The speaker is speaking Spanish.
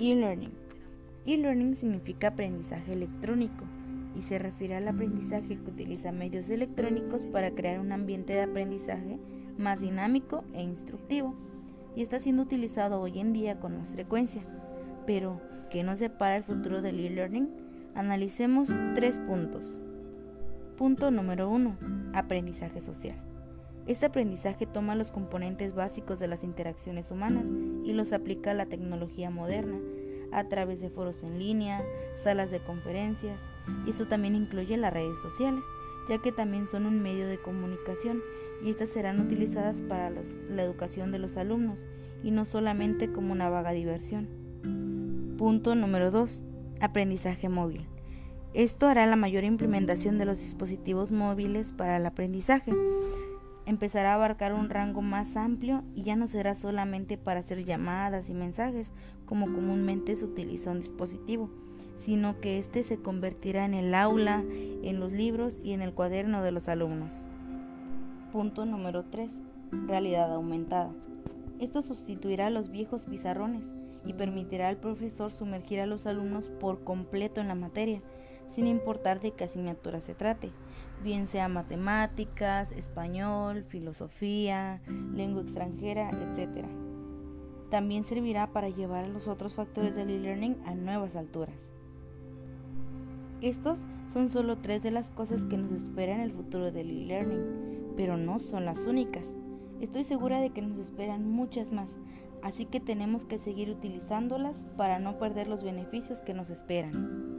E-learning. E-learning significa aprendizaje electrónico y se refiere al aprendizaje que utiliza medios electrónicos para crear un ambiente de aprendizaje más dinámico e instructivo y está siendo utilizado hoy en día con más frecuencia. Pero, ¿qué nos separa el futuro del e-learning? Analicemos tres puntos. Punto número 1. Aprendizaje social. Este aprendizaje toma los componentes básicos de las interacciones humanas y los aplica a la tecnología moderna a través de foros en línea, salas de conferencias, eso también incluye las redes sociales, ya que también son un medio de comunicación y estas serán utilizadas para la educación de los alumnos y no solamente como una vaga diversión. Punto número 2. Aprendizaje móvil. Esto hará la mayor implementación de los dispositivos móviles para el aprendizaje. Empezará a abarcar un rango más amplio y ya no será solamente para hacer llamadas y mensajes como comúnmente se utiliza un dispositivo, sino que éste se convertirá en el aula, en los libros y en el cuaderno de los alumnos. Punto número 3. Realidad aumentada. Esto sustituirá a los viejos pizarrones y permitirá al profesor sumergir a los alumnos por completo en la materia, sin importar de qué asignatura se trate, bien sea matemáticas, español, filosofía, lengua extranjera, etc. También servirá para llevar a los otros factores del e-learning a nuevas alturas. Estos son solo tres de las cosas que nos esperan en el futuro del e-learning pero no son las únicas. Estoy segura de que nos esperan muchas más, así que tenemos que seguir utilizándolas para no perder los beneficios que nos esperan.